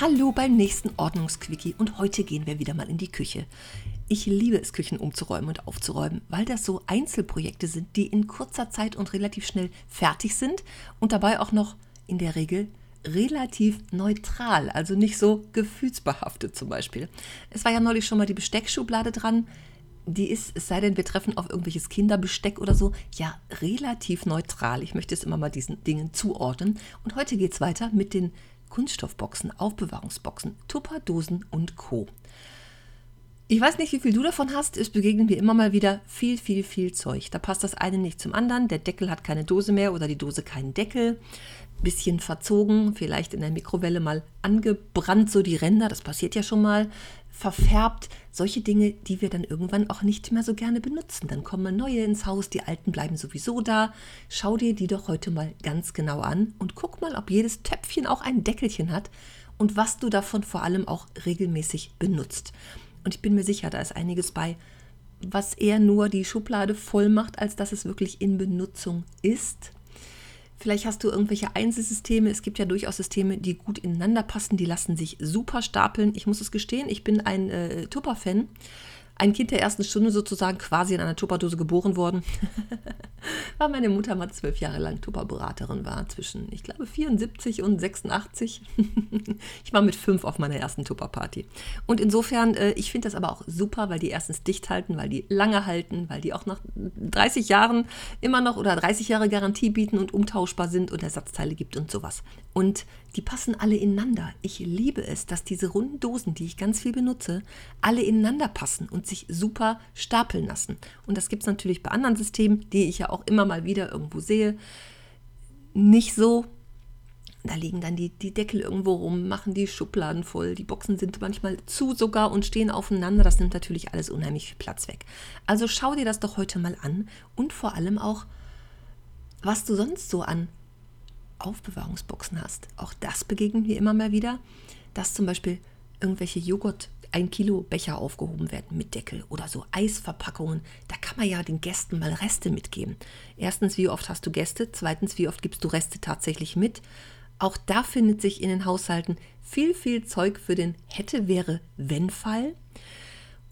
Hallo beim nächsten Ordnungsquickie und heute gehen wir wieder mal in die Küche. Ich liebe es, Küchen umzuräumen und aufzuräumen, weil das so Einzelprojekte sind, die in kurzer Zeit und relativ schnell fertig sind und dabei auch noch in der Regel relativ neutral, also nicht so gefühlsbehaftet zum Beispiel. Es war ja neulich schon mal die Besteckschublade dran. Die ist, es sei denn, wir treffen auf irgendwelches Kinderbesteck oder so, ja, relativ neutral. Ich möchte es immer mal diesen Dingen zuordnen. Und heute geht es weiter mit den Kunststoffboxen, Aufbewahrungsboxen, Tupperdosen und Co. Ich weiß nicht, wie viel du davon hast. Es begegnet mir immer mal wieder viel, viel, viel Zeug. Da passt das eine nicht zum anderen. Der Deckel hat keine Dose mehr oder die Dose keinen Deckel. Bisschen verzogen, vielleicht in der Mikrowelle mal angebrannt, so die Ränder. Das passiert ja schon mal verfärbt. Solche Dinge, die wir dann irgendwann auch nicht mehr so gerne benutzen. Dann kommen neue ins Haus, die alten bleiben sowieso da. Schau dir die doch heute mal ganz genau an und guck mal, ob jedes Töpfchen auch ein Deckelchen hat und was du davon vor allem auch regelmäßig benutzt. Und ich bin mir sicher, da ist einiges bei, was eher nur die Schublade voll macht, als dass es wirklich in Benutzung ist. Vielleicht hast du irgendwelche Einzelsysteme. Es gibt ja durchaus Systeme, die gut ineinander passen. Die lassen sich super stapeln. Ich muss es gestehen, ich bin ein äh, Tupper-Fan ein Kind der ersten Stunde sozusagen quasi in einer Tupperdose geboren worden, weil meine Mutter mal zwölf Jahre lang Tupperberaterin war, zwischen, ich glaube, 74 und 86. ich war mit fünf auf meiner ersten Tupperparty. Und insofern, äh, ich finde das aber auch super, weil die erstens dicht halten, weil die lange halten, weil die auch nach 30 Jahren immer noch oder 30 Jahre Garantie bieten und umtauschbar sind und Ersatzteile gibt und sowas. Und die passen alle ineinander. Ich liebe es, dass diese runden Dosen, die ich ganz viel benutze, alle ineinander passen und sich super stapeln lassen. Und das gibt es natürlich bei anderen Systemen, die ich ja auch immer mal wieder irgendwo sehe. Nicht so. Da liegen dann die, die Deckel irgendwo rum, machen die Schubladen voll. Die Boxen sind manchmal zu sogar und stehen aufeinander. Das nimmt natürlich alles unheimlich viel Platz weg. Also schau dir das doch heute mal an und vor allem auch, was du sonst so an Aufbewahrungsboxen hast. Auch das begegnet mir immer mal wieder, dass zum Beispiel irgendwelche Joghurt ein Kilo Becher aufgehoben werden mit Deckel oder so Eisverpackungen. Da kann man ja den Gästen mal Reste mitgeben. Erstens, wie oft hast du Gäste? Zweitens, wie oft gibst du Reste tatsächlich mit? Auch da findet sich in den Haushalten viel, viel Zeug für den hätte, wäre, wenn Fall.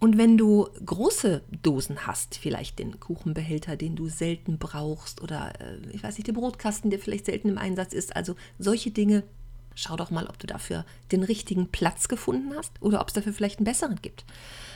Und wenn du große Dosen hast, vielleicht den Kuchenbehälter, den du selten brauchst oder äh, ich weiß nicht, den Brotkasten, der vielleicht selten im Einsatz ist, also solche Dinge Schau doch mal, ob du dafür den richtigen Platz gefunden hast oder ob es dafür vielleicht einen besseren gibt.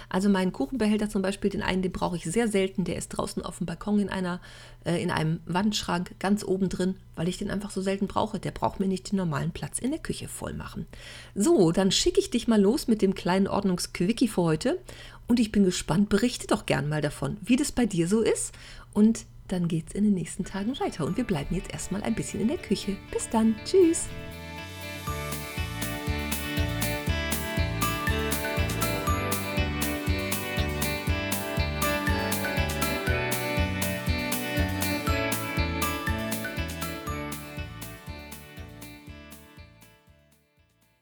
Also meinen Kuchenbehälter zum Beispiel, den einen, den brauche ich sehr selten. Der ist draußen auf dem Balkon in, einer, äh, in einem Wandschrank ganz oben drin, weil ich den einfach so selten brauche. Der braucht mir nicht den normalen Platz in der Küche voll machen. So, dann schicke ich dich mal los mit dem kleinen Ordnungsquickie für heute. Und ich bin gespannt, berichte doch gern mal davon, wie das bei dir so ist. Und dann geht es in den nächsten Tagen weiter. Und wir bleiben jetzt erstmal ein bisschen in der Küche. Bis dann. Tschüss.